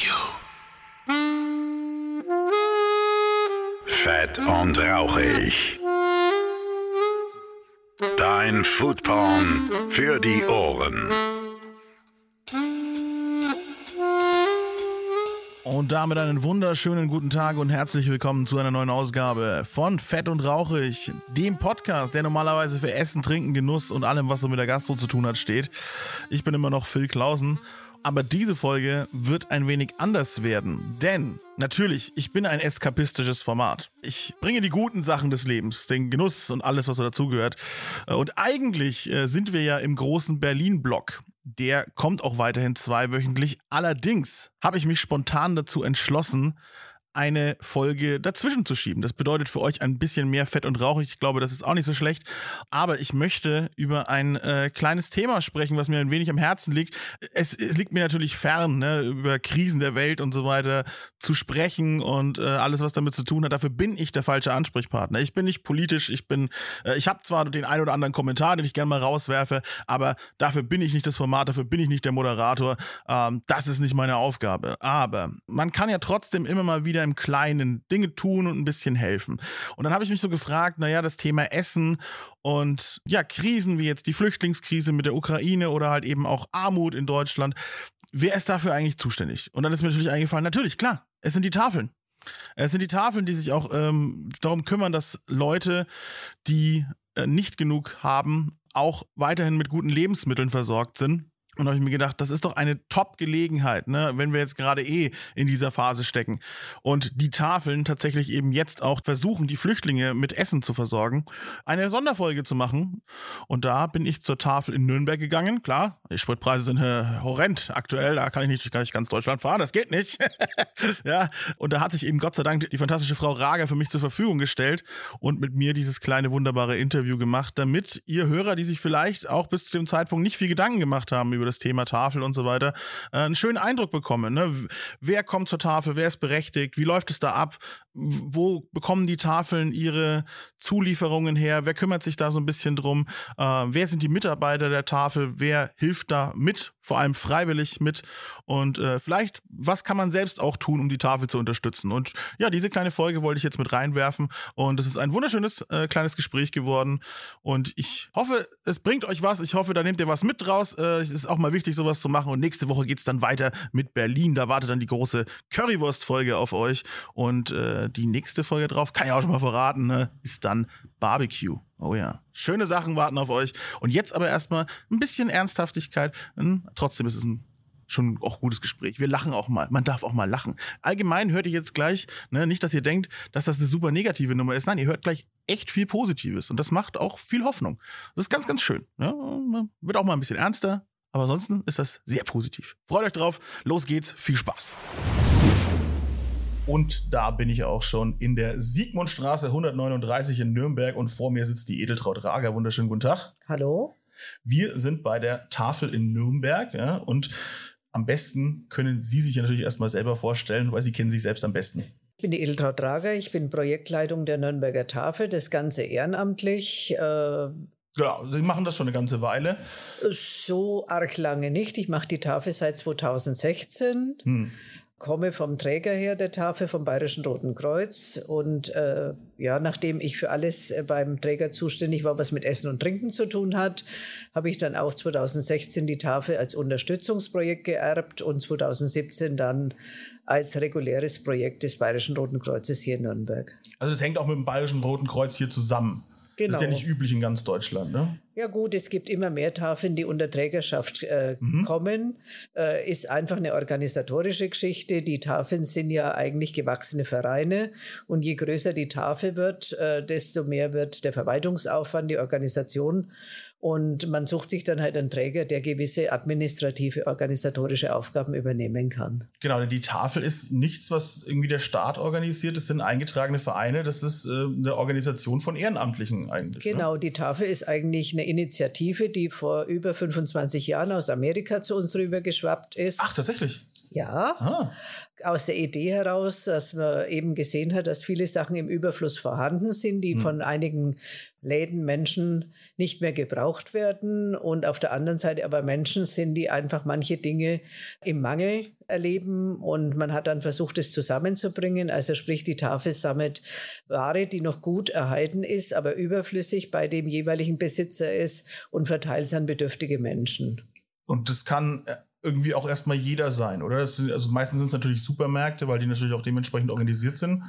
Barbecue. Fett und rauchig. Dein Foodporn für die Ohren. Und damit einen wunderschönen guten Tag und herzlich willkommen zu einer neuen Ausgabe von Fett und Rauchig, dem Podcast, der normalerweise für Essen, Trinken, Genuss und allem, was so mit der Gastro zu tun hat, steht. Ich bin immer noch Phil Klausen. Aber diese Folge wird ein wenig anders werden, denn natürlich, ich bin ein eskapistisches Format. Ich bringe die guten Sachen des Lebens, den Genuss und alles, was so dazugehört. Und eigentlich äh, sind wir ja im großen Berlin-Block. Der kommt auch weiterhin zweiwöchentlich. Allerdings habe ich mich spontan dazu entschlossen, eine Folge dazwischen zu schieben. Das bedeutet für euch ein bisschen mehr Fett und Rauch. Ich glaube, das ist auch nicht so schlecht. Aber ich möchte über ein äh, kleines Thema sprechen, was mir ein wenig am Herzen liegt. Es, es liegt mir natürlich fern, ne, über Krisen der Welt und so weiter zu sprechen und äh, alles, was damit zu tun hat. Dafür bin ich der falsche Ansprechpartner. Ich bin nicht politisch. Ich bin, äh, ich habe zwar den ein oder anderen Kommentar, den ich gerne mal rauswerfe, aber dafür bin ich nicht das Format. Dafür bin ich nicht der Moderator. Ähm, das ist nicht meine Aufgabe. Aber man kann ja trotzdem immer mal wieder im Kleinen Dinge tun und ein bisschen helfen. Und dann habe ich mich so gefragt, naja, das Thema Essen und ja, Krisen wie jetzt die Flüchtlingskrise mit der Ukraine oder halt eben auch Armut in Deutschland, wer ist dafür eigentlich zuständig? Und dann ist mir natürlich eingefallen, natürlich, klar, es sind die Tafeln. Es sind die Tafeln, die sich auch ähm, darum kümmern, dass Leute, die äh, nicht genug haben, auch weiterhin mit guten Lebensmitteln versorgt sind. Und da habe ich mir gedacht, das ist doch eine Top-Gelegenheit, ne, wenn wir jetzt gerade eh in dieser Phase stecken. Und die Tafeln tatsächlich eben jetzt auch versuchen, die Flüchtlinge mit Essen zu versorgen, eine Sonderfolge zu machen. Und da bin ich zur Tafel in Nürnberg gegangen. Klar, die Spritpreise sind äh, horrend aktuell, da kann ich nicht, kann ich ganz Deutschland fahren, das geht nicht. ja, und da hat sich eben Gott sei Dank die fantastische Frau Rager für mich zur Verfügung gestellt und mit mir dieses kleine wunderbare Interview gemacht, damit ihr Hörer, die sich vielleicht auch bis zu dem Zeitpunkt nicht viel Gedanken gemacht haben über das Thema Tafel und so weiter, äh, einen schönen Eindruck bekommen. Ne? Wer kommt zur Tafel, wer ist berechtigt, wie läuft es da ab, wo bekommen die Tafeln ihre Zulieferungen her, wer kümmert sich da so ein bisschen drum, äh, wer sind die Mitarbeiter der Tafel, wer hilft da mit, vor allem freiwillig mit? Und äh, vielleicht, was kann man selbst auch tun, um die Tafel zu unterstützen. Und ja, diese kleine Folge wollte ich jetzt mit reinwerfen. Und es ist ein wunderschönes äh, kleines Gespräch geworden. Und ich hoffe, es bringt euch was, ich hoffe, da nehmt ihr was mit draus, äh, es ist auch mal wichtig, sowas zu machen. Und nächste Woche geht es dann weiter mit Berlin, da wartet dann die große Currywurst-Folge auf euch. Und äh, die nächste Folge drauf, kann ich auch schon mal verraten, ne, ist dann Barbecue. Oh ja. Schöne Sachen warten auf euch. Und jetzt aber erstmal ein bisschen Ernsthaftigkeit. Hm, trotzdem ist es ein schon auch gutes Gespräch. Wir lachen auch mal. Man darf auch mal lachen. Allgemein hört ihr jetzt gleich, ne, nicht, dass ihr denkt, dass das eine super negative Nummer ist. Nein, ihr hört gleich echt viel Positives. Und das macht auch viel Hoffnung. Das ist ganz, ganz schön. Ja, wird auch mal ein bisschen ernster. Aber ansonsten ist das sehr positiv. Freut euch drauf. Los geht's. Viel Spaß. Und da bin ich auch schon in der Siegmundstraße 139 in Nürnberg und vor mir sitzt die Edeltraut Rager. Wunderschönen guten Tag. Hallo. Wir sind bei der Tafel in Nürnberg ja, und am besten können Sie sich natürlich erstmal selber vorstellen, weil Sie kennen sich selbst am besten. Ich bin die Edeltraut Rager, ich bin Projektleitung der Nürnberger Tafel, das Ganze ehrenamtlich. Äh Genau, Sie machen das schon eine ganze Weile. So arg lange nicht. Ich mache die Tafel seit 2016. Hm komme vom Träger her der Tafel vom Bayerischen Roten Kreuz und äh, ja, nachdem ich für alles äh, beim Träger zuständig war, was mit Essen und Trinken zu tun hat, habe ich dann auch 2016 die Tafel als Unterstützungsprojekt geerbt und 2017 dann als reguläres Projekt des Bayerischen Roten Kreuzes hier in Nürnberg. Also es hängt auch mit dem Bayerischen Roten Kreuz hier zusammen. Genau. Das ist ja nicht üblich in ganz Deutschland, ne? Ja gut, es gibt immer mehr Tafeln, die unter Trägerschaft äh, mhm. kommen. Äh, ist einfach eine organisatorische Geschichte. Die Tafeln sind ja eigentlich gewachsene Vereine und je größer die Tafel wird, äh, desto mehr wird der Verwaltungsaufwand, die Organisation und man sucht sich dann halt einen Träger, der gewisse administrative, organisatorische Aufgaben übernehmen kann. Genau, denn die Tafel ist nichts, was irgendwie der Staat organisiert. Das sind eingetragene Vereine. Das ist äh, eine Organisation von Ehrenamtlichen eigentlich. Ne? Genau, ne? die Tafel ist eigentlich eine Initiative, die vor über 25 Jahren aus Amerika zu uns rüber geschwappt ist. Ach, tatsächlich? Ja. Ah. Aus der Idee heraus, dass man eben gesehen hat, dass viele Sachen im Überfluss vorhanden sind, die hm. von einigen Läden, Menschen nicht mehr gebraucht werden und auf der anderen Seite aber Menschen sind, die einfach manche Dinge im Mangel erleben und man hat dann versucht, es zusammenzubringen. Also sprich, die Tafel sammelt Ware, die noch gut erhalten ist, aber überflüssig bei dem jeweiligen Besitzer ist und verteilt es an bedürftige Menschen. Und das kann äh, irgendwie auch erstmal jeder sein, oder? Sind, also meistens sind es natürlich Supermärkte, weil die natürlich auch dementsprechend organisiert sind.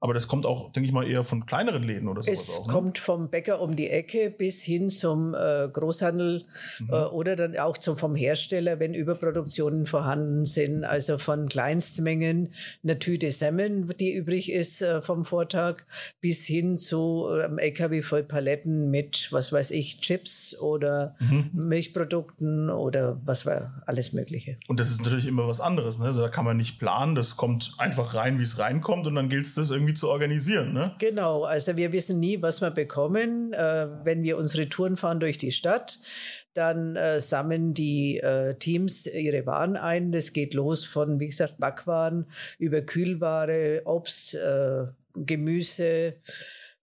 Aber das kommt auch, denke ich mal, eher von kleineren Läden oder sowas es auch. Ne? kommt vom Bäcker um die Ecke bis hin zum äh, Großhandel mhm. äh, oder dann auch zum, vom Hersteller, wenn Überproduktionen vorhanden sind. Also von Kleinstmengen eine Tüte Semmeln, die übrig ist äh, vom Vortag, bis hin zu einem LKW voll Paletten mit, was weiß ich, Chips oder mhm. Milchprodukten oder was war alles Mögliche. Und das ist natürlich immer was anderes. Ne? Also da kann man nicht planen, das kommt einfach rein, wie es reinkommt und dann gilt es das irgendwie irgendwie zu organisieren. Ne? Genau, also wir wissen nie, was wir bekommen. Äh, wenn wir unsere Touren fahren durch die Stadt, dann äh, sammeln die äh, Teams ihre Waren ein. Das geht los von, wie gesagt, Backwaren über Kühlware, Obst, äh, Gemüse.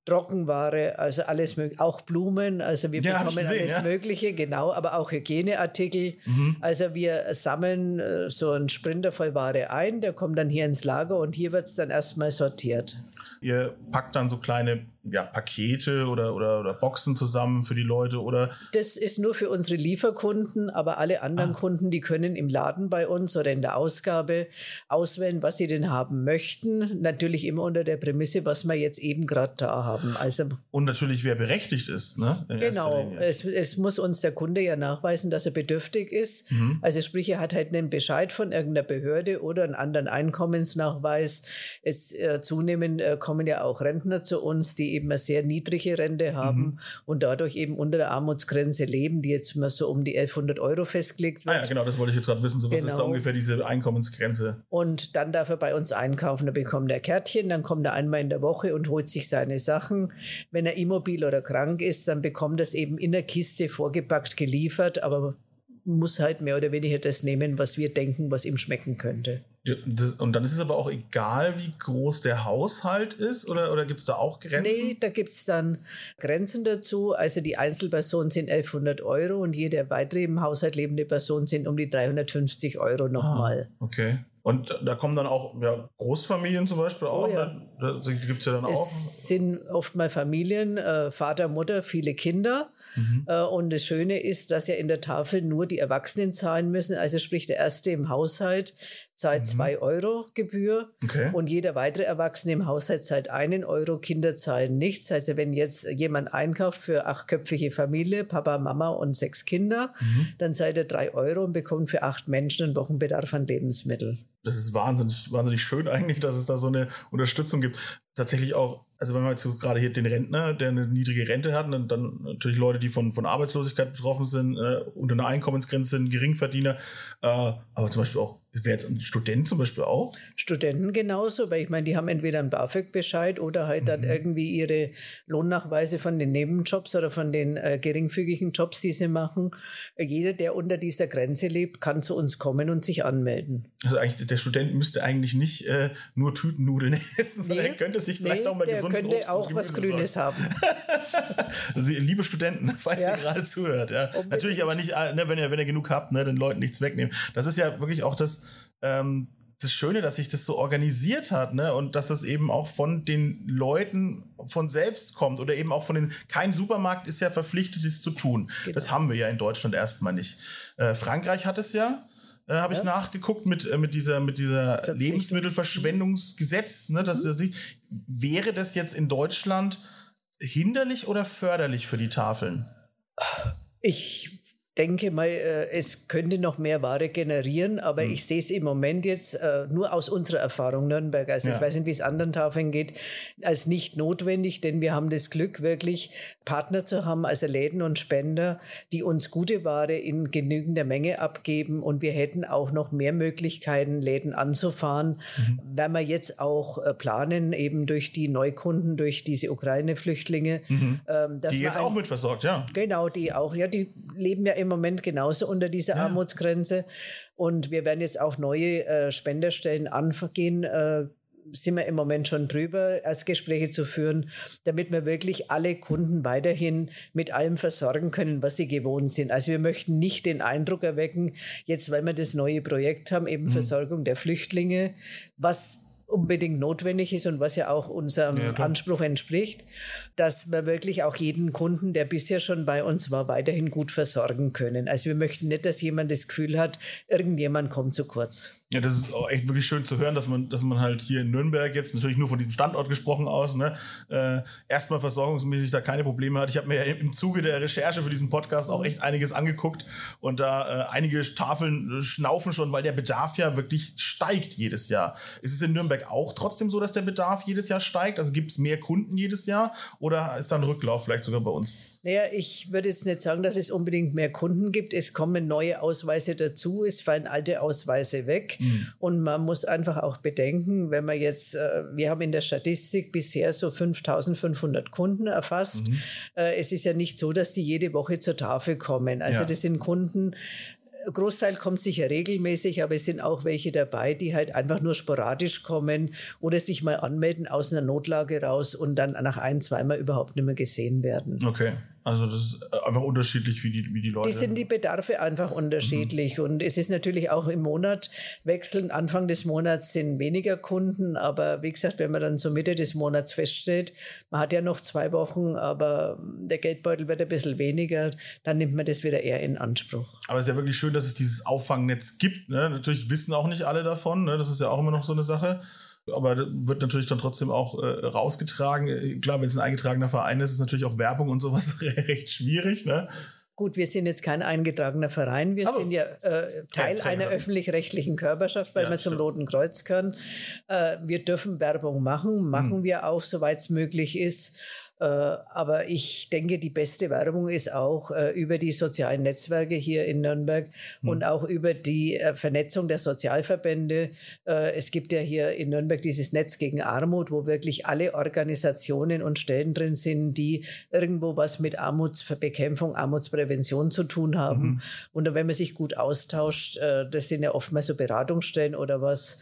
Trockenware, also alles mögliche, auch Blumen, also wir ja, bekommen gesehen, alles ja. Mögliche, genau, aber auch Hygieneartikel. Mhm. Also wir sammeln äh, so einen Sprinter voll Ware ein, der kommt dann hier ins Lager und hier wird es dann erstmal sortiert. Ihr packt dann so kleine ja, Pakete oder, oder, oder Boxen zusammen für die Leute oder? Das ist nur für unsere Lieferkunden, aber alle anderen ah. Kunden, die können im Laden bei uns oder in der Ausgabe auswählen, was sie denn haben möchten. Natürlich immer unter der Prämisse, was wir jetzt eben gerade da haben. Also Und natürlich, wer berechtigt ist, ne? genau. Es, es muss uns der Kunde ja nachweisen, dass er bedürftig ist. Mhm. Also sprich, er hat halt einen Bescheid von irgendeiner Behörde oder einen anderen Einkommensnachweis. Es äh, zunehmend äh, kommen ja auch Rentner zu uns, die eben eine sehr niedrige Rente haben mhm. und dadurch eben unter der Armutsgrenze leben, die jetzt mal so um die 1100 Euro festgelegt wird. Ah ja, genau, das wollte ich jetzt gerade wissen. So, was genau. ist da genau. ungefähr diese Einkommensgrenze? Und dann darf er bei uns einkaufen, da bekommt er Kärtchen, dann kommt er einmal in der Woche und holt sich seine Sachen. Wenn er immobil oder krank ist, dann bekommt er es eben in der Kiste vorgepackt geliefert, aber muss halt mehr oder weniger das nehmen, was wir denken, was ihm schmecken könnte. Das, und dann ist es aber auch egal, wie groß der Haushalt ist, oder, oder gibt es da auch Grenzen? Nee, da gibt es dann Grenzen dazu. Also die Einzelpersonen sind 1100 Euro und jede weitere im Haushalt lebende Person sind um die 350 Euro nochmal. Ah, okay. Und da kommen dann auch ja, Großfamilien zum Beispiel auch. Oh, ja. Da, da gibt es ja dann es auch. Es sind oft mal Familien, äh, Vater, Mutter, viele Kinder. Mhm. Äh, und das Schöne ist, dass ja in der Tafel nur die Erwachsenen zahlen müssen. Also sprich der Erste im Haushalt zahlt 2 mhm. Euro Gebühr okay. und jeder weitere Erwachsene im Haushalt zahlt einen Euro, Kinder zahlen nichts. Also wenn jetzt jemand einkauft für achtköpfige Familie, Papa, Mama und sechs Kinder, mhm. dann zahlt er drei Euro und bekommt für acht Menschen einen Wochenbedarf an Lebensmitteln. Das ist wahnsinnig, wahnsinnig schön eigentlich, dass es da so eine Unterstützung gibt. Tatsächlich auch also wenn man jetzt gerade hier den Rentner, der eine niedrige Rente hat, und dann natürlich Leute, die von, von Arbeitslosigkeit betroffen sind, äh, unter einer Einkommensgrenze sind, Geringverdiener, äh, aber zum Beispiel auch Wäre jetzt ein Student zum Beispiel auch? Studenten genauso, weil ich meine, die haben entweder einen BAföG-Bescheid oder halt mhm. dann irgendwie ihre Lohnnachweise von den Nebenjobs oder von den äh, geringfügigen Jobs, die sie machen. Jeder, der unter dieser Grenze lebt, kann zu uns kommen und sich anmelden. Also eigentlich, der Student müsste eigentlich nicht äh, nur Tütennudeln essen, sondern nee, er könnte sich vielleicht nee, auch mal gesundes könnte Obst auch was Grünes haben. also, liebe Studenten, falls ja. ihr gerade zuhört. Ja. Natürlich aber nicht, äh, ne, wenn, ihr, wenn ihr genug habt, ne, den Leuten nichts wegnehmen. Das ist ja wirklich auch das, ähm, das Schöne, dass sich das so organisiert hat, ne? Und dass das eben auch von den Leuten von selbst kommt oder eben auch von den. Kein Supermarkt ist ja verpflichtet, das zu tun. Genau. Das haben wir ja in Deutschland erstmal nicht. Äh, Frankreich hat es ja. Äh, habe ja. ich nachgeguckt mit, äh, mit dieser, mit dieser Lebensmittelverschwendungsgesetz. Ne, dass mhm. das, wäre das jetzt in Deutschland hinderlich oder förderlich für die Tafeln? Ich denke mal, äh, es könnte noch mehr Ware generieren, aber mhm. ich sehe es im Moment jetzt äh, nur aus unserer Erfahrung Nürnberg. Also ja. ich weiß nicht, wie es anderen Tafeln geht, als nicht notwendig, denn wir haben das Glück, wirklich Partner zu haben, also Läden und Spender, die uns gute Ware in genügender Menge abgeben und wir hätten auch noch mehr Möglichkeiten, Läden anzufahren, mhm. wenn wir jetzt auch äh, planen, eben durch die Neukunden, durch diese Ukraine-Flüchtlinge. Mhm. Ähm, die jetzt auch mit versorgt, ja. Genau, die auch, ja, die leben ja im Moment genauso unter dieser ja. Armutsgrenze. Und wir werden jetzt auch neue äh, Spenderstellen angehen. Äh, sind wir im Moment schon drüber, Erstgespräche zu führen, damit wir wirklich alle Kunden weiterhin mit allem versorgen können, was sie gewohnt sind. Also wir möchten nicht den Eindruck erwecken, jetzt weil wir das neue Projekt haben, eben mhm. Versorgung der Flüchtlinge, was unbedingt notwendig ist und was ja auch unserem ja, Anspruch entspricht, dass wir wirklich auch jeden Kunden, der bisher schon bei uns war, weiterhin gut versorgen können. Also wir möchten nicht, dass jemand das Gefühl hat, irgendjemand kommt zu kurz. Ja, das ist auch echt wirklich schön zu hören, dass man, dass man halt hier in Nürnberg jetzt natürlich nur von diesem Standort gesprochen aus, ne, äh, erstmal versorgungsmäßig da keine Probleme hat. Ich habe mir im Zuge der Recherche für diesen Podcast auch echt einiges angeguckt und da äh, einige Tafeln schnaufen schon, weil der Bedarf ja wirklich steigt jedes Jahr. Ist es in Nürnberg auch trotzdem so, dass der Bedarf jedes Jahr steigt? Also gibt es mehr Kunden jedes Jahr oder ist da ein Rücklauf vielleicht sogar bei uns? Naja, ich würde jetzt nicht sagen, dass es unbedingt mehr Kunden gibt. Es kommen neue Ausweise dazu, es fallen alte Ausweise weg. Mhm. Und man muss einfach auch bedenken, wenn man jetzt, äh, wir haben in der Statistik bisher so 5500 Kunden erfasst. Mhm. Äh, es ist ja nicht so, dass die jede Woche zur Tafel kommen. Also ja. das sind Kunden, Großteil kommt sicher regelmäßig, aber es sind auch welche dabei, die halt einfach nur sporadisch kommen oder sich mal anmelden aus einer Notlage raus und dann nach ein, zweimal überhaupt nicht mehr gesehen werden. Okay. Also das ist einfach unterschiedlich, wie die, wie die Leute. Die sind die Bedarfe einfach unterschiedlich. Mhm. Und es ist natürlich auch im Monat wechseln. Anfang des Monats sind weniger Kunden, aber wie gesagt, wenn man dann zur Mitte des Monats feststellt, man hat ja noch zwei Wochen, aber der Geldbeutel wird ein bisschen weniger, dann nimmt man das wieder eher in Anspruch. Aber es ist ja wirklich schön, dass es dieses Auffangnetz gibt. Ne? Natürlich wissen auch nicht alle davon. Ne? Das ist ja auch immer noch so eine Sache aber wird natürlich dann trotzdem auch äh, rausgetragen. Äh, klar, wenn es ein eingetragener Verein ist, ist natürlich auch Werbung und sowas recht schwierig, ne? Gut, wir sind jetzt kein eingetragener Verein, wir Aber sind ja äh, Teil einer öffentlich-rechtlichen Körperschaft, weil ja, wir zum Roten Kreuz gehören. Äh, wir dürfen Werbung machen, machen hm. wir auch, soweit es möglich ist. Äh, aber ich denke, die beste Werbung ist auch äh, über die sozialen Netzwerke hier in Nürnberg mhm. und auch über die äh, Vernetzung der Sozialverbände. Es gibt ja hier in Nürnberg dieses Netz gegen Armut, wo wirklich alle Organisationen und Stellen drin sind, die irgendwo was mit Armutsbekämpfung, Armutsprävention zu tun haben. Mhm. Und wenn man sich gut austauscht, das sind ja oftmals so Beratungsstellen oder was,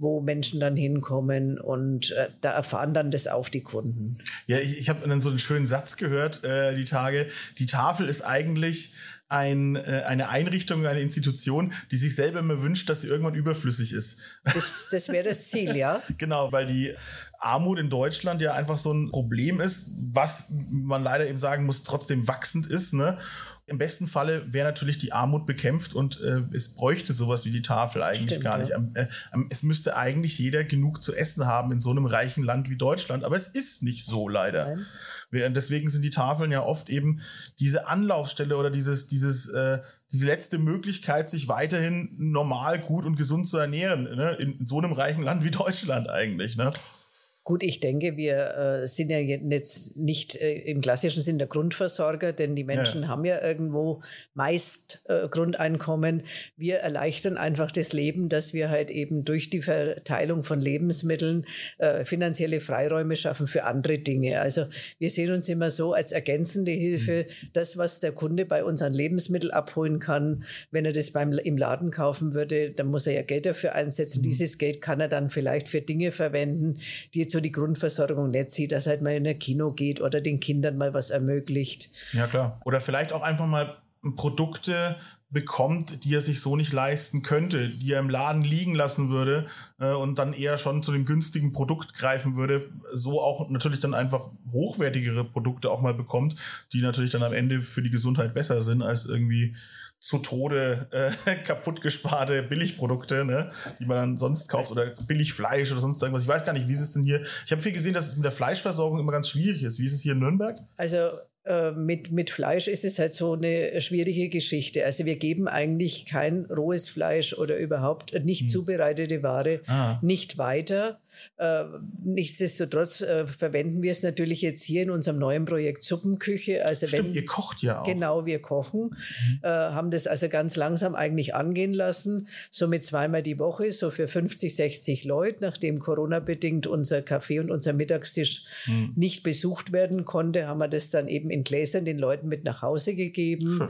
wo Menschen dann hinkommen und äh, da erfahren dann das auch die Kunden. Ja, ich, ich habe dann so einen schönen Satz gehört, äh, die Tage. Die Tafel ist eigentlich ein, äh, eine Einrichtung, eine Institution, die sich selber immer wünscht, dass sie irgendwann überflüssig ist. Das, das wäre das Ziel, ja. genau, weil die Armut in Deutschland ja einfach so ein Problem ist, was man leider eben sagen muss, trotzdem wachsend ist. Ne? Im besten Falle wäre natürlich die Armut bekämpft und äh, es bräuchte sowas wie die Tafel eigentlich Stimmt, gar nicht. Ja. Äh, es müsste eigentlich jeder genug zu essen haben in so einem reichen Land wie Deutschland, aber es ist nicht so leider. Nein. Deswegen sind die Tafeln ja oft eben diese Anlaufstelle oder dieses, dieses, äh, diese letzte Möglichkeit, sich weiterhin normal, gut und gesund zu ernähren, ne? in, in so einem reichen Land wie Deutschland eigentlich. Ne? Gut, ich denke, wir äh, sind ja jetzt nicht äh, im klassischen Sinn der Grundversorger, denn die Menschen ja. haben ja irgendwo meist äh, Grundeinkommen. Wir erleichtern einfach das Leben, dass wir halt eben durch die Verteilung von Lebensmitteln äh, finanzielle Freiräume schaffen für andere Dinge. Also wir sehen uns immer so als ergänzende Hilfe, mhm. das, was der Kunde bei uns an Lebensmitteln abholen kann, wenn er das beim, im Laden kaufen würde, dann muss er ja Geld dafür einsetzen. Mhm. Dieses Geld kann er dann vielleicht für Dinge verwenden, die zu die Grundversorgung nicht sieht, dass halt mal in ein Kino geht oder den Kindern mal was ermöglicht. Ja, klar. Oder vielleicht auch einfach mal Produkte bekommt, die er sich so nicht leisten könnte, die er im Laden liegen lassen würde äh, und dann eher schon zu dem günstigen Produkt greifen würde, so auch natürlich dann einfach hochwertigere Produkte auch mal bekommt, die natürlich dann am Ende für die Gesundheit besser sind als irgendwie zu Tode äh, kaputt gesparte Billigprodukte, ne, die man dann sonst kauft oder Billigfleisch oder sonst irgendwas. Ich weiß gar nicht, wie ist es denn hier? Ich habe viel gesehen, dass es mit der Fleischversorgung immer ganz schwierig ist. Wie ist es hier in Nürnberg? Also äh, mit, mit Fleisch ist es halt so eine schwierige Geschichte. Also wir geben eigentlich kein rohes Fleisch oder überhaupt nicht hm. zubereitete Ware ah. nicht weiter nichtsdestotrotz äh, verwenden wir es natürlich jetzt hier in unserem neuen Projekt Suppenküche. Also Stimmt, wenn, ihr kocht ja auch. Genau, wir kochen. Mhm. Äh, haben das also ganz langsam eigentlich angehen lassen. Somit zweimal die Woche, so für 50, 60 Leute, nachdem Corona-bedingt unser Kaffee und unser Mittagstisch mhm. nicht besucht werden konnte, haben wir das dann eben in Gläsern den Leuten mit nach Hause gegeben. Schön.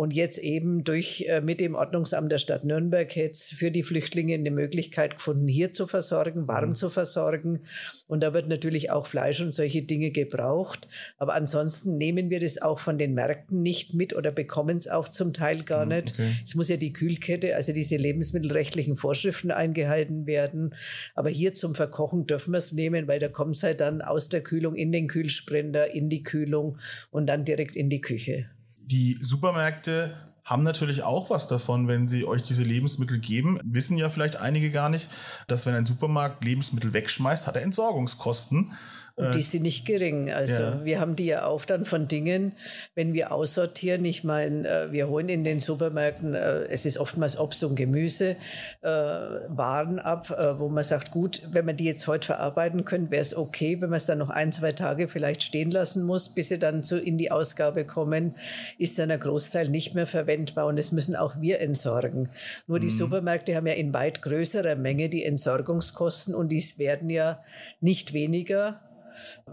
Und jetzt eben durch äh, mit dem Ordnungsamt der Stadt Nürnberg jetzt für die Flüchtlinge eine Möglichkeit gefunden, hier zu versorgen, warm mhm. zu versorgen. Und da wird natürlich auch Fleisch und solche Dinge gebraucht. Aber ansonsten nehmen wir das auch von den Märkten nicht mit oder bekommen es auch zum Teil gar mhm, nicht. Okay. Es muss ja die Kühlkette, also diese lebensmittelrechtlichen Vorschriften eingehalten werden. Aber hier zum Verkochen dürfen wir es nehmen, weil da kommt es halt dann aus der Kühlung in den Kühlsprender, in die Kühlung und dann direkt in die Küche die Supermärkte haben natürlich auch was davon, wenn sie euch diese Lebensmittel geben. Wissen ja vielleicht einige gar nicht, dass wenn ein Supermarkt Lebensmittel wegschmeißt, hat er Entsorgungskosten. Und die sind nicht gering. Also ja. wir haben die ja auch dann von Dingen, wenn wir aussortieren. Ich meine, äh, wir holen in den Supermärkten, äh, es ist oftmals Obst und Gemüse, äh, Waren ab, wo man sagt, gut, wenn man die jetzt heute verarbeiten könnte, wäre es okay. Wenn man es dann noch ein, zwei Tage vielleicht stehen lassen muss, bis sie dann zu, in die Ausgabe kommen, ist dann ein Großteil nicht mehr verwendbar. Und das müssen auch wir entsorgen. Nur die mhm. Supermärkte haben ja in weit größerer Menge die Entsorgungskosten und die werden ja nicht weniger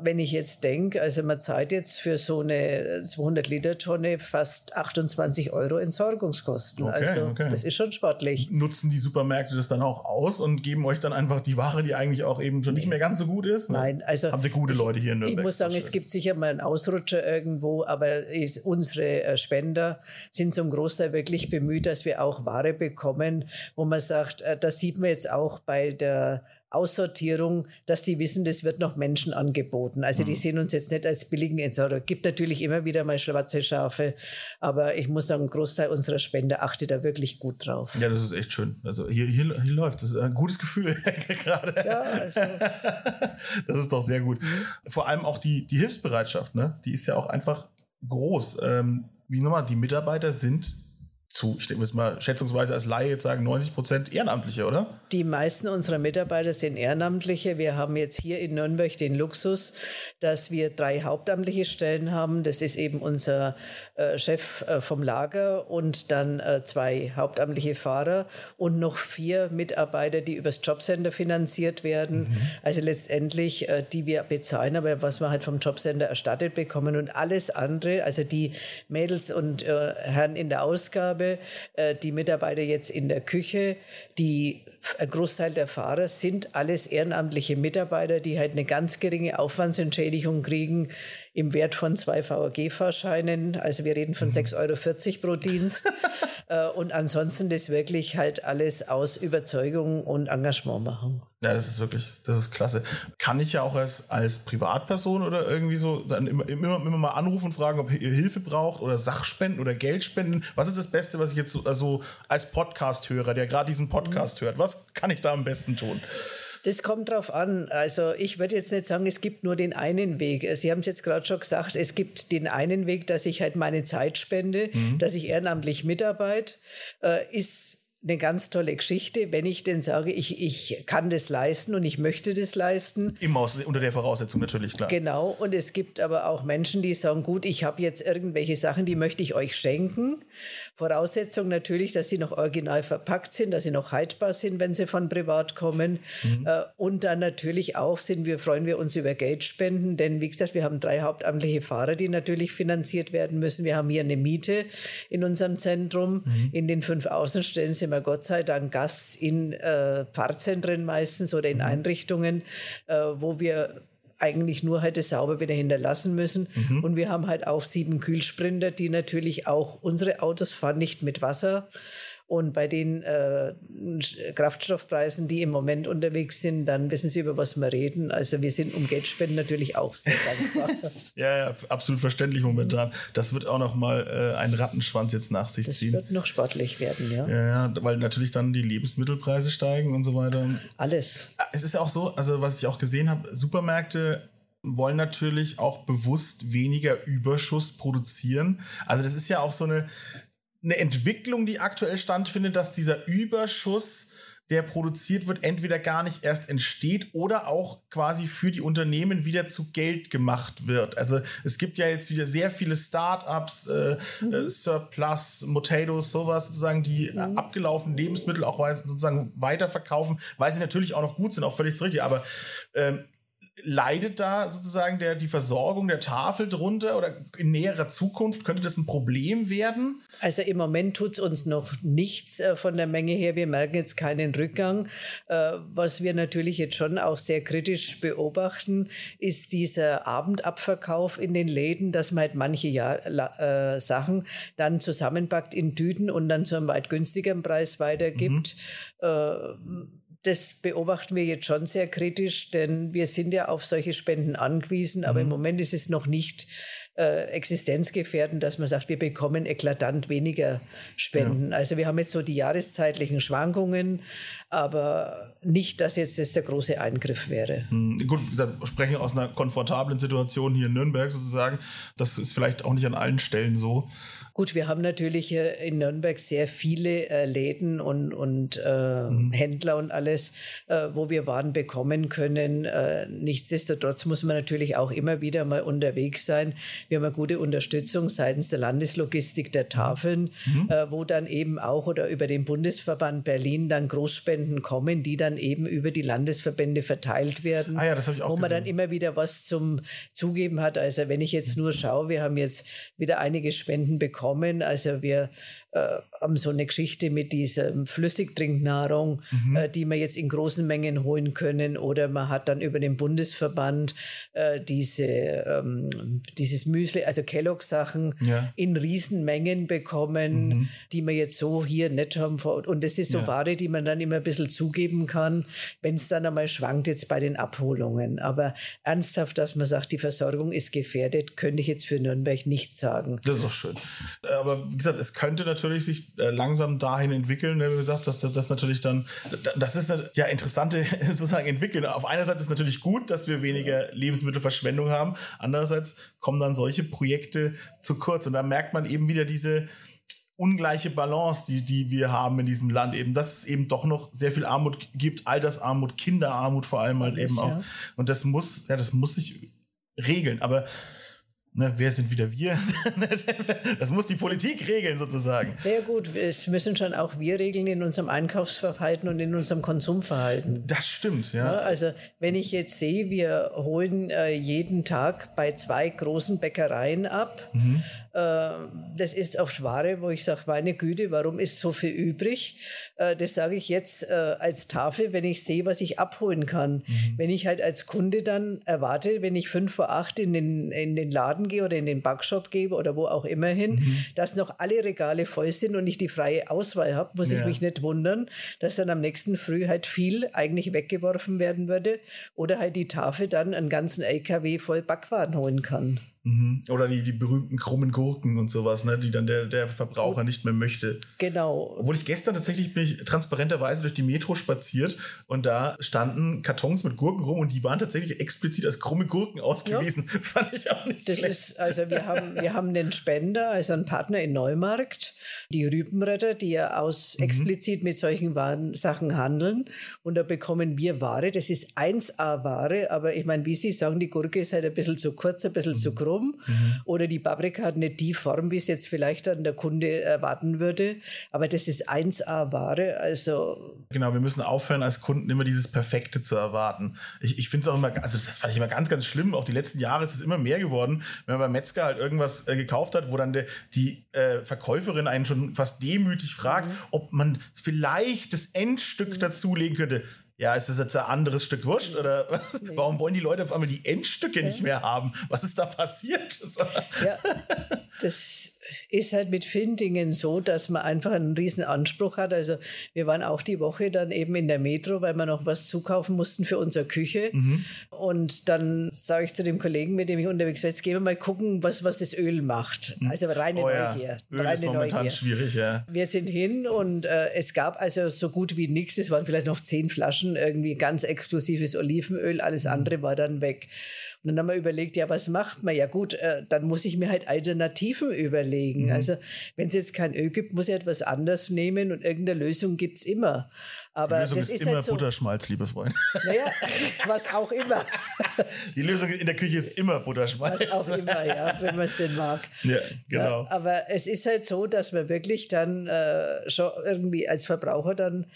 wenn ich jetzt denke, also man zahlt jetzt für so eine 200 Liter Tonne fast 28 Euro Entsorgungskosten. Okay, also okay. das ist schon sportlich. Nutzen die Supermärkte das dann auch aus und geben euch dann einfach die Ware, die eigentlich auch eben schon nicht mehr ganz so gut ist? Ne? Nein, also habt ihr gute Leute hier in Nürnberg? Ich muss sagen, es gibt sicher mal einen Ausrutscher irgendwo, aber unsere äh, Spender sind zum Großteil wirklich bemüht, dass wir auch Ware bekommen, wo man sagt, äh, das sieht man jetzt auch bei der Aussortierung, dass die wissen, das wird noch Menschen angeboten. Also die mhm. sehen uns jetzt nicht als billigen Entsorger. Gibt natürlich immer wieder mal schwarze Schafe, aber ich muss sagen, ein Großteil unserer Spender achtet da wirklich gut drauf. Ja, das ist echt schön. Also hier, hier, hier läuft. Das ist ein gutes Gefühl gerade. Ja, also. Das ist doch sehr gut. Mhm. Vor allem auch die, die Hilfsbereitschaft, ne? Die ist ja auch einfach groß. Ähm, wie nochmal, die Mitarbeiter sind zu, ich denke mal schätzungsweise als Laie jetzt sagen, 90 Prozent Ehrenamtliche, oder? Die meisten unserer Mitarbeiter sind Ehrenamtliche. Wir haben jetzt hier in Nürnberg den Luxus, dass wir drei hauptamtliche Stellen haben. Das ist eben unser äh, Chef äh, vom Lager und dann äh, zwei hauptamtliche Fahrer und noch vier Mitarbeiter, die übers Jobcenter finanziert werden. Mhm. Also letztendlich, äh, die wir bezahlen, aber was wir halt vom Jobcenter erstattet bekommen und alles andere, also die Mädels und äh, Herren in der Ausgabe, äh, die Mitarbeiter jetzt in der Küche, die ein Großteil der Fahrer sind alles ehrenamtliche Mitarbeiter, die halt eine ganz geringe Aufwandsentschädigung kriegen im Wert von zwei VAG-Fahrscheinen. Also wir reden von 6,40 mhm. Euro pro Dienst. Äh, und ansonsten das wirklich halt alles aus Überzeugung und Engagement machen. Ja, das ist wirklich, das ist klasse. Kann ich ja auch als, als Privatperson oder irgendwie so dann immer, immer, immer mal anrufen und fragen, ob ihr Hilfe braucht oder Sachspenden oder Geldspenden. Was ist das Beste, was ich jetzt so, also als Podcast-Hörer, der gerade diesen Podcast mhm. hört, was kann ich da am besten tun? Das kommt drauf an. Also ich würde jetzt nicht sagen, es gibt nur den einen Weg. Sie haben es jetzt gerade schon gesagt, es gibt den einen Weg, dass ich halt meine Zeit spende, mhm. dass ich ehrenamtlich mitarbeite. Äh, ist eine ganz tolle Geschichte, wenn ich denn sage, ich, ich kann das leisten und ich möchte das leisten. Immer unter der Voraussetzung natürlich, klar. Genau, und es gibt aber auch Menschen, die sagen, gut, ich habe jetzt irgendwelche Sachen, die möchte ich euch schenken. Voraussetzung natürlich, dass sie noch original verpackt sind, dass sie noch haltbar sind, wenn sie von privat kommen. Mhm. Äh, und dann natürlich auch sind wir, freuen wir uns über Geldspenden, denn wie gesagt, wir haben drei hauptamtliche Fahrer, die natürlich finanziert werden müssen. Wir haben hier eine Miete in unserem Zentrum. Mhm. In den fünf Außenstellen sind wir Gott sei Dank Gast in äh, Pfarrzentren meistens oder in mhm. Einrichtungen, äh, wo wir eigentlich nur halt das sauber wieder hinterlassen müssen. Mhm. Und wir haben halt auch sieben Kühlsprinter, die natürlich auch unsere Autos fahren, nicht mit Wasser, und bei den äh, Kraftstoffpreisen, die im Moment unterwegs sind, dann wissen Sie, über was wir reden. Also wir sind um Geldspenden natürlich auch sehr dankbar. ja, ja, absolut verständlich momentan. Das wird auch noch mal äh, einen Rattenschwanz jetzt nach sich das ziehen. Das wird noch sportlich werden, ja. ja. Ja, weil natürlich dann die Lebensmittelpreise steigen und so weiter. Alles. Es ist ja auch so, also was ich auch gesehen habe, Supermärkte wollen natürlich auch bewusst weniger Überschuss produzieren. Also das ist ja auch so eine eine Entwicklung, die aktuell stattfindet, dass dieser Überschuss, der produziert wird, entweder gar nicht erst entsteht oder auch quasi für die Unternehmen wieder zu Geld gemacht wird. Also es gibt ja jetzt wieder sehr viele Startups, äh, mhm. äh, Surplus, Motatos, sowas sozusagen, die mhm. abgelaufenen Lebensmittel auch sozusagen weiterverkaufen, weil sie natürlich auch noch gut sind, auch völlig richtig. Aber ähm, leidet da sozusagen der, die Versorgung der Tafel drunter oder in näherer Zukunft könnte das ein Problem werden? Also im Moment tut es uns noch nichts äh, von der Menge her. Wir merken jetzt keinen Rückgang. Äh, was wir natürlich jetzt schon auch sehr kritisch beobachten, ist dieser Abendabverkauf in den Läden, dass man halt manche Jahr, äh, Sachen dann zusammenpackt in Tüten und dann zu einem weit günstigeren Preis weitergibt. Mhm. Das beobachten wir jetzt schon sehr kritisch, denn wir sind ja auf solche Spenden angewiesen, aber mhm. im Moment ist es noch nicht äh, existenzgefährdend, dass man sagt, wir bekommen eklatant weniger Spenden. Ja. Also wir haben jetzt so die jahreszeitlichen Schwankungen, aber nicht, dass jetzt das der große Eingriff wäre. Hm, gut, wie gesagt, wir sprechen aus einer komfortablen Situation hier in Nürnberg sozusagen. Das ist vielleicht auch nicht an allen Stellen so. Gut, wir haben natürlich in Nürnberg sehr viele äh, Läden und, und äh, mhm. Händler und alles, äh, wo wir Waren bekommen können. Äh, nichtsdestotrotz muss man natürlich auch immer wieder mal unterwegs sein. Wir haben eine gute Unterstützung seitens der Landeslogistik der Tafeln, mhm. Äh, wo dann eben auch oder über den Bundesverband Berlin dann Großspenden kommen, die dann eben über die Landesverbände verteilt werden. Ah ja, das habe ich auch Wo man gesehen. dann immer wieder was zum Zugeben hat. Also wenn ich jetzt nur schaue, wir haben jetzt wieder einige Spenden bekommen kommen. Also wir äh, haben so eine Geschichte mit dieser Flüssigtrinknahrung, mhm. äh, die wir jetzt in großen Mengen holen können. Oder man hat dann über den Bundesverband äh, diese, ähm, dieses Müsli, also Kellogg-Sachen ja. in Riesenmengen bekommen, mhm. die wir jetzt so hier nicht haben. Und das ist so ja. Ware, die man dann immer ein bisschen zugeben kann, wenn es dann einmal schwankt jetzt bei den Abholungen. Aber ernsthaft, dass man sagt, die Versorgung ist gefährdet, könnte ich jetzt für Nürnberg nicht sagen. Das ist doch schön. Aber wie gesagt, es könnte natürlich natürlich sich äh, langsam dahin entwickeln, ne, wie gesagt, dass das natürlich dann, das ist eine ja interessante sozusagen Entwicklung. Auf einer Seite ist es natürlich gut, dass wir weniger Lebensmittelverschwendung haben. Andererseits kommen dann solche Projekte zu kurz und da merkt man eben wieder diese ungleiche Balance, die, die wir haben in diesem Land eben, dass es eben doch noch sehr viel Armut gibt, Altersarmut, Kinderarmut vor allem halt eben auch. Und das muss, ja, das muss sich regeln. Aber Ne, wer sind wieder wir? das muss die Politik regeln sozusagen. Sehr gut, es müssen schon auch wir regeln in unserem Einkaufsverhalten und in unserem Konsumverhalten. Das stimmt, ja. ja also wenn ich jetzt sehe, wir holen äh, jeden Tag bei zwei großen Bäckereien ab. Mhm. Äh, das ist oft Ware, wo ich sage, meine Güte, warum ist so viel übrig? Äh, das sage ich jetzt äh, als Tafel, wenn ich sehe, was ich abholen kann. Mhm. Wenn ich halt als Kunde dann erwarte, wenn ich fünf vor acht in den, in den Laden gehe oder in den Backshop gehe oder wo auch immer hin, mhm. dass noch alle Regale voll sind und ich die freie Auswahl habe, muss ja. ich mich nicht wundern, dass dann am nächsten Früh halt viel eigentlich weggeworfen werden würde oder halt die Tafel dann einen ganzen LKW voll Backwaren holen kann. Mhm. Oder die, die berühmten krummen Gurken und sowas, ne, die dann der, der Verbraucher nicht mehr möchte. Genau. Obwohl ich gestern tatsächlich bin ich transparenterweise durch die Metro spaziert und da standen Kartons mit Gurken rum und die waren tatsächlich explizit als krumme Gurken ausgewiesen. Ja. Fand ich auch nicht das schlecht. Ist, also wir haben, wir haben den Spender, also einen Partner in Neumarkt, die Rübenretter, die ja aus mhm. explizit mit solchen Waren, Sachen handeln. Und da bekommen wir Ware. Das ist 1A-Ware, aber ich meine, wie Sie sagen, die Gurke ist halt ein bisschen zu kurz, ein bisschen mhm. zu krumm rum mhm. oder die Paprika hat nicht die Form, wie es jetzt vielleicht dann der Kunde erwarten würde. Aber das ist 1A-Ware. Also genau, wir müssen aufhören, als Kunden immer dieses Perfekte zu erwarten. Ich, ich finde es auch immer, also das fand ich immer ganz, ganz schlimm. Auch die letzten Jahre ist es immer mehr geworden, wenn man beim Metzger halt irgendwas äh, gekauft hat, wo dann de, die äh, Verkäuferin einen schon fast demütig fragt, mhm. ob man vielleicht das Endstück mhm. dazulegen könnte ja, ist das jetzt ein anderes Stück Wurst oder was? Nee. warum wollen die Leute auf einmal die Endstücke ja. nicht mehr haben? Was ist da passiert? ja, das ist halt mit vielen Dingen so, dass man einfach einen riesen Anspruch hat. Also wir waren auch die Woche dann eben in der Metro, weil wir noch was zukaufen mussten für unsere Küche. Mhm. Und dann sage ich zu dem Kollegen, mit dem ich unterwegs war, jetzt gehen wir mal gucken, was, was das Öl macht. Mhm. Also reine oh, ja. Neugier. Öl reine ist momentan Neugier. schwierig, ja. Wir sind hin und äh, es gab also so gut wie nichts. Es waren vielleicht noch zehn Flaschen, irgendwie ganz exklusives Olivenöl. Alles mhm. andere war dann weg. Und dann haben wir überlegt, ja, was macht man? Ja gut, äh, dann muss ich mir halt Alternativen überlegen. Mhm. Also wenn es jetzt kein Öl gibt, muss ich etwas anderes nehmen und irgendeine Lösung gibt es immer. Aber die Lösung das ist, ist immer halt so, Butterschmalz, liebe Freunde. Naja, was auch immer. Die Lösung in der Küche ist immer Butterschmalz. Was auch immer, ja, wenn man es denn mag. Ja, genau. Ja, aber es ist halt so, dass man wirklich dann äh, schon irgendwie als Verbraucher dann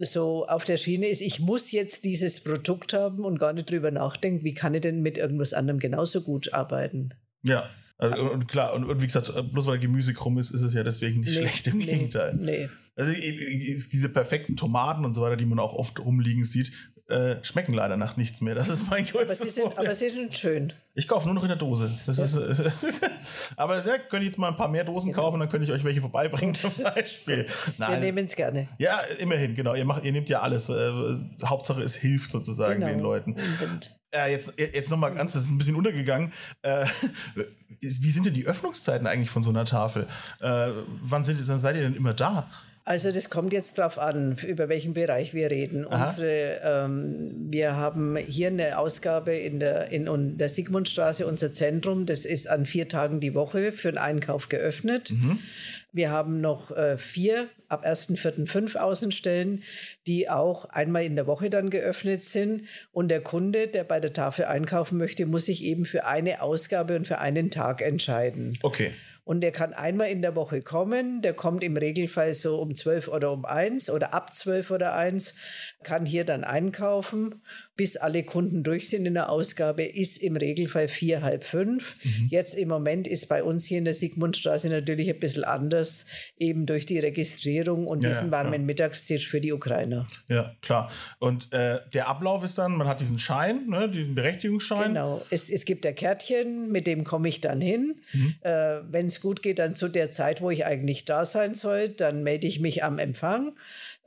so auf der Schiene ist, ich muss jetzt dieses Produkt haben und gar nicht drüber nachdenken, wie kann ich denn mit irgendwas anderem genauso gut arbeiten. Ja. Also, und klar, und, und, wie gesagt, bloß weil Gemüse krumm ist, ist es ja deswegen nicht nee, schlecht, im nee, Gegenteil. Nee. Also diese perfekten Tomaten und so weiter, die man auch oft rumliegen sieht, äh, schmecken leider nach nichts mehr. Das ist mein größtes aber sie sind, Aber sie sind schön. Ich kaufe nur noch in der Dose. Das ja. ist, äh, aber da könnte ich jetzt mal ein paar mehr Dosen genau. kaufen, dann könnte ich euch welche vorbeibringen zum Beispiel. Nein. Wir nehmen es gerne. Ja, immerhin, genau. Ihr, macht, ihr nehmt ja alles. Äh, Hauptsache, es hilft sozusagen genau. den Leuten. Äh, jetzt jetzt nochmal ganz, das ist ein bisschen untergegangen. Äh, wie sind denn die Öffnungszeiten eigentlich von so einer Tafel? Äh, wann sind, seid ihr denn immer da? Also das kommt jetzt darauf an, über welchen Bereich wir reden. Unsere, ähm, wir haben hier eine Ausgabe in der, in der Sigmundstraße, unser Zentrum, das ist an vier Tagen die Woche für den Einkauf geöffnet. Mhm. Wir haben noch äh, vier, ab 1.4. fünf Außenstellen, die auch einmal in der Woche dann geöffnet sind. Und der Kunde, der bei der Tafel einkaufen möchte, muss sich eben für eine Ausgabe und für einen Tag entscheiden. Okay. Und der kann einmal in der Woche kommen. Der kommt im Regelfall so um 12 oder um 1 oder ab 12 oder 1, kann hier dann einkaufen bis alle Kunden durch sind in der Ausgabe, ist im Regelfall vier, halb fünf. Mhm. Jetzt im Moment ist bei uns hier in der Sigmundstraße natürlich ein bisschen anders, eben durch die Registrierung und ja, diesen warmen ja. Mittagstisch für die Ukrainer. Ja, klar. Und äh, der Ablauf ist dann, man hat diesen Schein, ne, diesen Berechtigungsschein. Genau. Es, es gibt ein Kärtchen, mit dem komme ich dann hin. Mhm. Äh, Wenn es gut geht, dann zu der Zeit, wo ich eigentlich da sein soll, dann melde ich mich am Empfang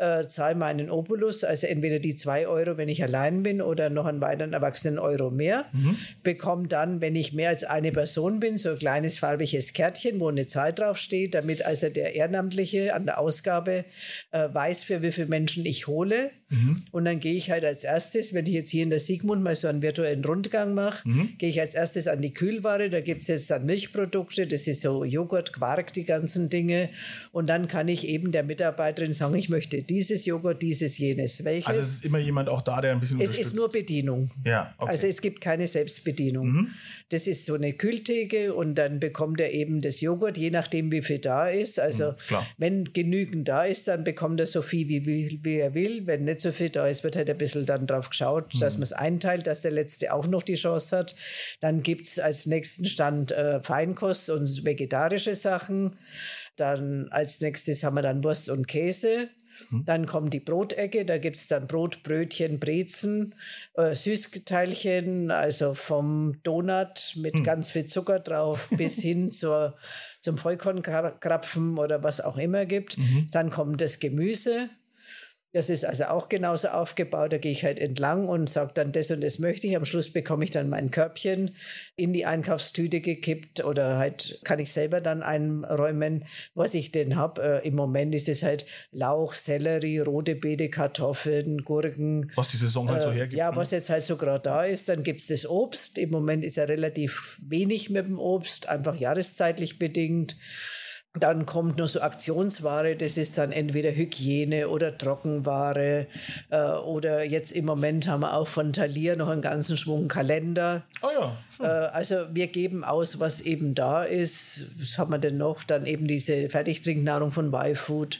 äh, zahle meinen Opulus, also entweder die zwei Euro, wenn ich allein bin, oder noch einen weiteren erwachsenen Euro mehr. Mhm. Bekomme dann, wenn ich mehr als eine Person bin, so ein kleines farbiges Kärtchen, wo eine Zahl draufsteht, damit also der Ehrenamtliche an der Ausgabe äh, weiß, für wie viele Menschen ich hole. Mhm. Und dann gehe ich halt als erstes, wenn ich jetzt hier in der Sigmund mal so einen virtuellen Rundgang mache, mhm. gehe ich als erstes an die Kühlware. Da gibt es jetzt dann Milchprodukte, das ist so Joghurt, Quark, die ganzen Dinge. Und dann kann ich eben der Mitarbeiterin sagen, ich möchte dieses Joghurt, dieses, jenes. Welches? Also es ist immer jemand auch da, der ein bisschen Es ist nur Bedienung. Ja, okay. Also es gibt keine Selbstbedienung. Mhm. Das ist so eine Kühltheke und dann bekommt er eben das Joghurt, je nachdem, wie viel da ist. Also mhm, wenn genügend da ist, dann bekommt er so viel, wie, wie, wie, er will. Wenn nicht so viel da ist, wird halt ein bisschen dann drauf geschaut, mhm. dass man es einteilt, dass der Letzte auch noch die Chance hat. Dann gibt es als nächsten Stand äh, Feinkost und vegetarische Sachen. Dann als nächstes haben wir dann Wurst und Käse. Hm. Dann kommt die Brotecke, da gibt es dann Brot, Brötchen, Brezen, äh, Süßteilchen, also vom Donut mit hm. ganz viel Zucker drauf bis hin zur, zum Vollkornkrapfen oder was auch immer gibt. Mhm. Dann kommt das Gemüse. Das ist also auch genauso aufgebaut. Da gehe ich halt entlang und sage dann, das und das möchte ich. Am Schluss bekomme ich dann mein Körbchen in die Einkaufstüte gekippt oder halt kann ich selber dann einräumen, was ich denn habe. Äh, Im Moment ist es halt Lauch, Sellerie, rote Beete, Kartoffeln, Gurken. Was die Saison halt so äh, hergibt. Ja, ne? was jetzt halt so gerade da ist. Dann gibt es das Obst. Im Moment ist ja relativ wenig mit dem Obst, einfach jahreszeitlich bedingt. Dann kommt noch so Aktionsware, das ist dann entweder Hygiene oder Trockenware. Äh, oder jetzt im Moment haben wir auch von Thalia noch einen ganzen Schwung Kalender. Oh ja, schon. Äh, also wir geben aus, was eben da ist. Was haben wir denn noch? Dann eben diese Fertigtrinknahrung von Y-Food.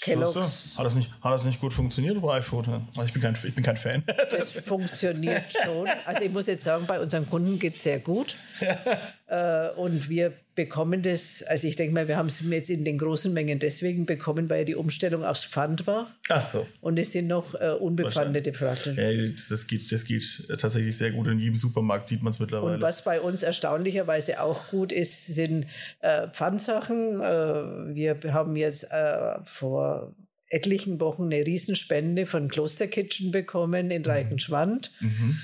Kellogg's. Hat das, nicht, hat das nicht gut funktioniert, Y-Food? Also ich, bin kein, ich bin kein Fan. Das funktioniert schon. Also ich muss jetzt sagen, bei unseren Kunden geht es sehr gut. Äh, und wir bekommen das, also ich denke mal, wir haben es jetzt in den großen Mengen deswegen bekommen, weil die Umstellung aufs Pfand war. Ach so. Und es sind noch äh, unbepfandete Platten. Ja, das, geht, das geht tatsächlich sehr gut. In jedem Supermarkt sieht man es mittlerweile. Und was bei uns erstaunlicherweise auch gut ist, sind äh, Pfandsachen. Äh, wir haben jetzt äh, vor etlichen Wochen eine Riesenspende von Kloster Kitchen bekommen in mhm. Reichenschwand. Mhm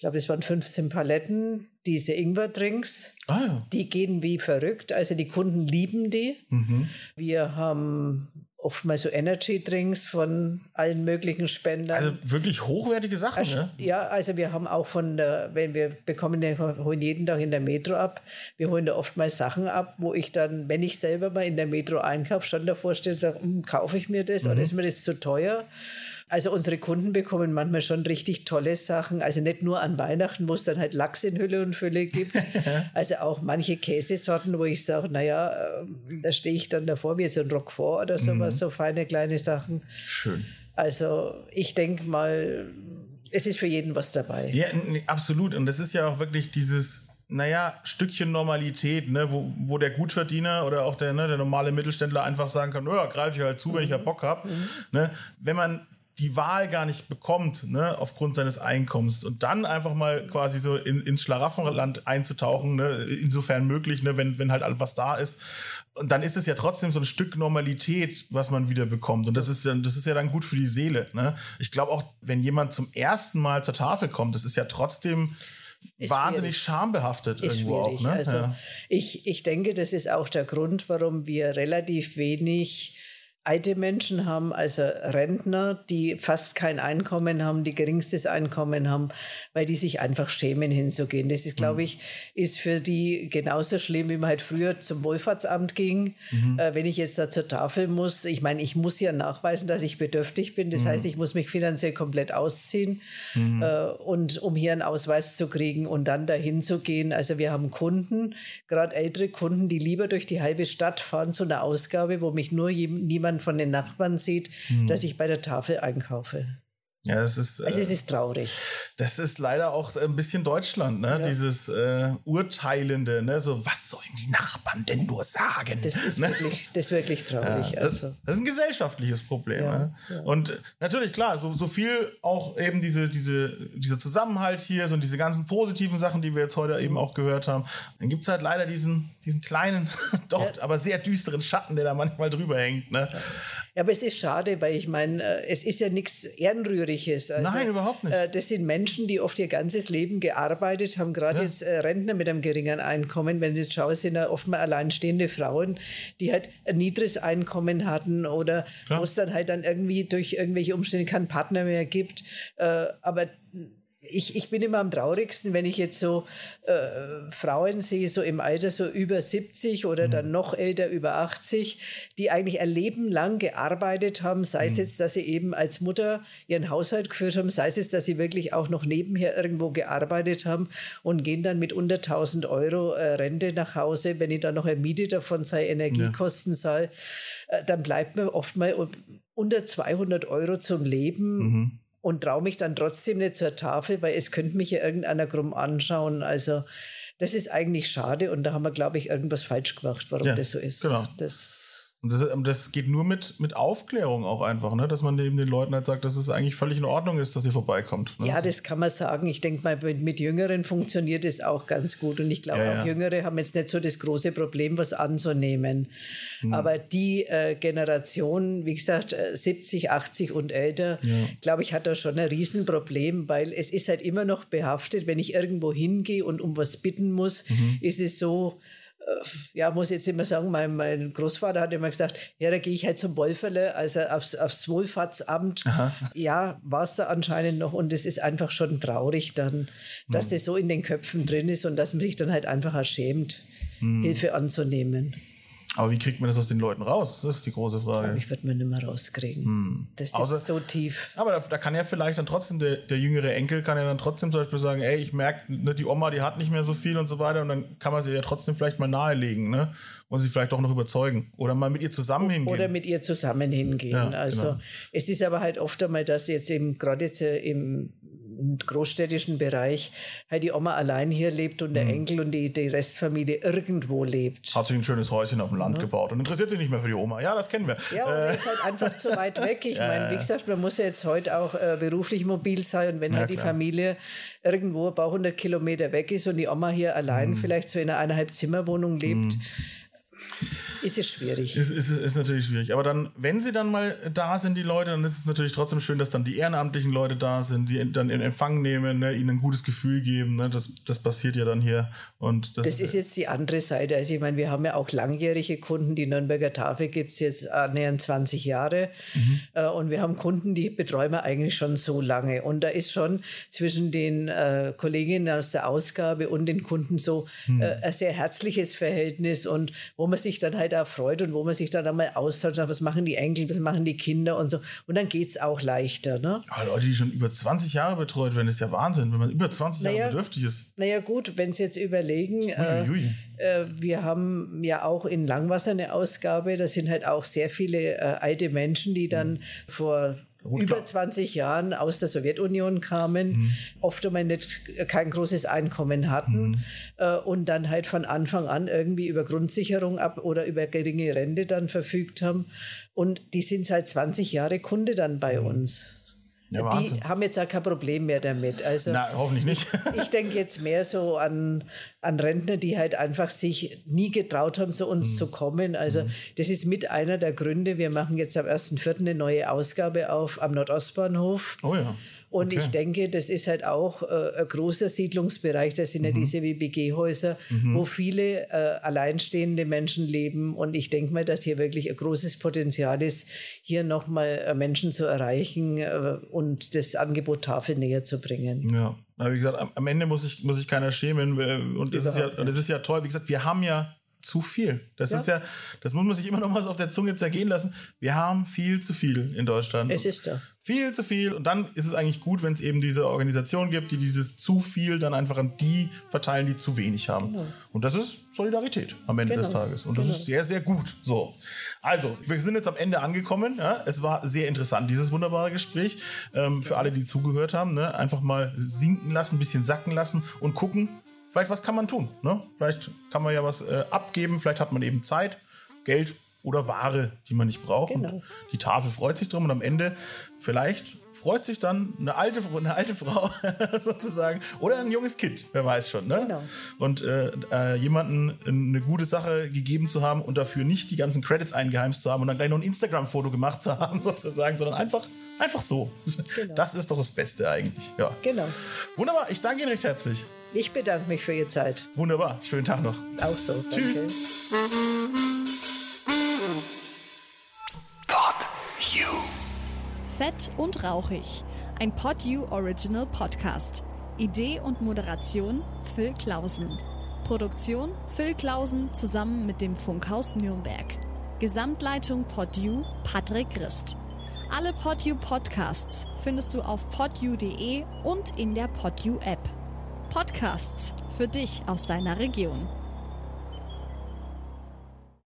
ich glaube, es waren 15 Paletten, diese Ingwer-Drinks. Ah, ja. Die gehen wie verrückt. Also die Kunden lieben die. Mhm. Wir haben oftmals so Energy-Drinks von allen möglichen Spendern. Also wirklich hochwertige Sachen, also, ne? Ja, also wir haben auch von der, wenn wir bekommen, wir holen jeden Tag in der Metro ab. Wir holen da oftmals Sachen ab, wo ich dann, wenn ich selber mal in der Metro einkaufe, schon davor stehe und sage, hm, kaufe ich mir das mhm. oder ist mir das zu teuer? Also unsere Kunden bekommen manchmal schon richtig tolle Sachen. Also nicht nur an Weihnachten, wo es dann halt Lachs in Hülle und Fülle gibt. also auch manche Käsesorten, wo ich sage, naja, äh, da stehe ich dann davor, wie jetzt ein Roquefort oder sowas, mhm. so feine kleine Sachen. Schön. Also ich denke mal, es ist für jeden was dabei. Ja, absolut. Und das ist ja auch wirklich dieses, naja, Stückchen Normalität, ne, wo, wo der Gutverdiener oder auch der, ne, der normale Mittelständler einfach sagen kann, ja, greife ich halt zu, wenn ich ja Bock habe. Mhm. Ne? Wenn man die Wahl gar nicht bekommt, ne, aufgrund seines Einkommens und dann einfach mal quasi so in, ins Schlaraffenland einzutauchen, ne, insofern möglich, ne, wenn, wenn halt was da ist. Und dann ist es ja trotzdem so ein Stück Normalität, was man wieder bekommt. Und das ist, dann, das ist ja dann gut für die Seele. Ne? Ich glaube auch, wenn jemand zum ersten Mal zur Tafel kommt, das ist ja trotzdem ist wahnsinnig schwierig. schambehaftet ist irgendwo schwierig. auch. Ne? Also ja. ich, ich denke, das ist auch der Grund, warum wir relativ wenig alte Menschen haben, also Rentner, die fast kein Einkommen haben, die geringstes Einkommen haben, weil die sich einfach schämen hinzugehen. Das ist, glaube mhm. ich, ist für die genauso schlimm, wie man halt früher zum Wohlfahrtsamt ging. Mhm. Äh, wenn ich jetzt da zur Tafel muss, ich meine, ich muss ja nachweisen, dass ich bedürftig bin. Das mhm. heißt, ich muss mich finanziell komplett ausziehen. Mhm. Äh, und um hier einen Ausweis zu kriegen und dann dahin zu gehen. Also wir haben Kunden, gerade ältere Kunden, die lieber durch die halbe Stadt fahren zu einer Ausgabe, wo mich nur niemand von den Nachbarn sieht, mhm. dass ich bei der Tafel einkaufe. Ja, das ist. Also, es äh, ist traurig. Das ist leider auch ein bisschen Deutschland, ne? Ja. Dieses äh, Urteilende, ne? So, was sollen die Nachbarn denn nur sagen? Das ist, ne? wirklich, das ist wirklich traurig. Ja, das, also. das, ist ein gesellschaftliches Problem. Ja, ne? Und natürlich, klar, so, so viel auch eben diese, diese, dieser Zusammenhalt hier, so diese ganzen positiven Sachen, die wir jetzt heute eben auch gehört haben. Dann gibt es halt leider diesen, diesen kleinen, doch, aber sehr düsteren Schatten, der da manchmal drüber hängt. Ne? Ja, aber es ist schade, weil ich meine, äh, es ist ja nichts Ehrenrühriges. Also, Nein, überhaupt nicht. Äh, das sind Menschen, die oft ihr ganzes Leben gearbeitet haben, gerade ja. jetzt äh, Rentner mit einem geringen Einkommen. Wenn Sie es schauen, sind ja oft mal alleinstehende Frauen, die halt ein niedriges Einkommen hatten oder wo es dann halt dann irgendwie durch irgendwelche Umstände keinen Partner mehr gibt. Aber ich, ich bin immer am traurigsten, wenn ich jetzt so äh, Frauen sehe, so im Alter so über 70 oder mhm. dann noch älter, über 80, die eigentlich ein Leben lang gearbeitet haben, sei es mhm. jetzt, dass sie eben als Mutter ihren Haushalt geführt haben, sei es jetzt, dass sie wirklich auch noch nebenher irgendwo gearbeitet haben und gehen dann mit unter 1000 Euro äh, Rente nach Hause, wenn ich dann noch eine Miete davon sei, Energiekosten ja. sei, äh, dann bleibt mir oft mal unter 200 Euro zum Leben. Mhm und traue mich dann trotzdem nicht zur Tafel, weil es könnte mich ja irgendeiner krumm anschauen. Also das ist eigentlich schade und da haben wir, glaube ich, irgendwas falsch gemacht, warum ja, das so ist. Genau. Das und das, das, geht nur mit, mit Aufklärung auch einfach, ne? dass man eben den Leuten halt sagt, dass es eigentlich völlig in Ordnung ist, dass ihr vorbeikommt. Ne? Ja, das kann man sagen. Ich denke mal, mit, mit, Jüngeren funktioniert es auch ganz gut. Und ich glaube, ja, ja. auch Jüngere haben jetzt nicht so das große Problem, was anzunehmen. Mhm. Aber die äh, Generation, wie gesagt, 70, äh, 80 und älter, ja. glaube ich, hat da schon ein Riesenproblem, weil es ist halt immer noch behaftet, wenn ich irgendwo hingehe und um was bitten muss, mhm. ist es so, ja, muss jetzt immer sagen, mein, mein Großvater hat immer gesagt, ja, da gehe ich halt zum Wolferle, also aufs, aufs Wohlfahrtsamt. Aha. Ja, war es da anscheinend noch und es ist einfach schon traurig dann, dass mhm. das so in den Köpfen drin ist und dass man sich dann halt einfach erschämt, mhm. Hilfe anzunehmen. Aber wie kriegt man das aus den Leuten raus? Das ist die große Frage. Ich würde man nicht mehr rauskriegen. Hm. Das ist Außer, so tief. Aber da, da, kann ja vielleicht dann trotzdem der, der, jüngere Enkel kann ja dann trotzdem zum Beispiel sagen, ey, ich merke, ne, die Oma, die hat nicht mehr so viel und so weiter und dann kann man sie ja trotzdem vielleicht mal nahelegen, ne? Und sie vielleicht auch noch überzeugen. Oder mal mit ihr zusammen hingehen. Oder mit ihr zusammen hingehen. Ja, also genau. es ist aber halt oft einmal, dass jetzt eben gerade jetzt äh, im großstädtischen Bereich halt die Oma allein hier lebt und der mhm. Enkel und die, die Restfamilie irgendwo lebt. Hat sich ein schönes Häuschen auf dem Land ja. gebaut und interessiert sich nicht mehr für die Oma. Ja, das kennen wir. Ja, und äh. ist halt einfach zu weit weg. Ich ja, meine, wie gesagt, man muss ja jetzt heute auch äh, beruflich mobil sein und wenn ja, halt die klar. Familie irgendwo ein paar hundert Kilometer weg ist und die Oma hier allein mhm. vielleicht so in einer eineinhalb Zimmerwohnung lebt, mhm ist es schwierig. Ist, ist, ist natürlich schwierig. Aber dann, wenn sie dann mal da sind, die Leute, dann ist es natürlich trotzdem schön, dass dann die ehrenamtlichen Leute da sind, die dann in Empfang nehmen, ne, ihnen ein gutes Gefühl geben. Ne, das, das passiert ja dann hier. Und das, das ist jetzt die andere Seite. Also ich meine, wir haben ja auch langjährige Kunden. Die Nürnberger Tafel gibt es jetzt annähernd 20 Jahre. Mhm. Äh, und wir haben Kunden, die betreuen wir eigentlich schon so lange. Und da ist schon zwischen den äh, Kolleginnen aus der Ausgabe und den Kunden so mhm. äh, ein sehr herzliches Verhältnis und wo man sich dann halt halt auch freut und wo man sich dann einmal austauscht, was machen die Enkel, was machen die Kinder und so. Und dann geht es auch leichter. Ne? Ja, Leute, die schon über 20 Jahre betreut werden, ist ja Wahnsinn, wenn man über 20 naja, Jahre bedürftig ist. Naja gut, wenn Sie jetzt überlegen, äh, äh, wir haben ja auch in Langwasser eine Ausgabe, da sind halt auch sehr viele äh, alte Menschen, die dann mhm. vor Gut, über klar. 20 Jahren aus der Sowjetunion kamen, Mhm. oft einmal nicht kein großes Einkommen hatten Mhm. äh, und dann halt von Anfang an irgendwie über Grundsicherung ab oder über geringe Rente dann verfügt haben. Und die sind seit 20 Jahren Kunde dann bei uns. Mhm. Ja, die haben jetzt auch kein Problem mehr damit. Also Na, hoffentlich nicht. ich denke jetzt mehr so an, an Rentner, die halt einfach sich nie getraut haben, zu Mhm. uns zu kommen. Also das ist mit einer der Gründe. Wir machen jetzt am 1.4. eine neue Ausgabe auf am Nordostbahnhof. Oh ja. Und Okay. ich denke, das ist halt auch äh, ein großer Siedlungsbereich. Das sind ja diese WBG-Häuser, wo viele äh, alleinstehende Menschen leben. Und ich denke mal, dass hier wirklich ein großes Potenzial ist, hier nochmal äh, Menschen zu erreichen äh, und das Angebot Tafel näher zu bringen. Ja, aber wie gesagt, am, Ende muss ich, muss ich keiner schämen. Und es ist, ja, es ist ja toll. Wie gesagt, wir haben ja zu viel. Das Ja. ist ja, das muss man sich immer noch mal so auf der Zunge zergehen lassen. Wir haben viel zu viel in Deutschland. Es ist da. Viel zu viel. Und dann ist es eigentlich gut, wenn es eben diese Organisation gibt, die dieses zu viel dann einfach an die verteilen, die zu wenig haben. Und das ist Solidarität am Ende des Genau. Tages. Und das ist sehr, sehr gut. So. Also, wir sind jetzt am Ende angekommen. Ja? Es war sehr interessant, dieses wunderbare Gespräch. Ähm, für alle, die zugehört haben, ne? einfach mal sinken lassen, ein bisschen sacken lassen und gucken, vielleicht was kann man tun. Ne? Vielleicht kann man ja was äh, abgeben, vielleicht hat man eben Zeit, Geld oder Ware, die man nicht braucht. Genau. Die Tafel freut sich drum und am Ende vielleicht freut sich dann eine alte, eine alte Frau sozusagen oder ein junges Kind, wer weiß schon. Ne? Genau. Und äh, äh, jemanden eine gute Sache gegeben zu haben und dafür nicht die ganzen Credits eingeheimst zu haben und dann gleich noch ein Instagram-Foto gemacht zu haben sozusagen, sondern einfach, einfach so. Das ist doch das Beste eigentlich. Ja. Genau. Wunderbar, ich danke Ihnen recht herzlich. Ich bedanke mich für Ihre Zeit. Wunderbar, schönen Tag noch. Auch so. Tschüss. Danke. Pod You. Fett und rauchig. Ein PodU Original Podcast. Idee und Moderation Phil Klausen. Produktion Phil Klausen zusammen mit dem Funkhaus Nürnberg. Gesamtleitung PodU Patrick Christ. Alle PodU Podcasts findest du auf podu.de und in der PodU App. Podcasts für dich aus deiner Region.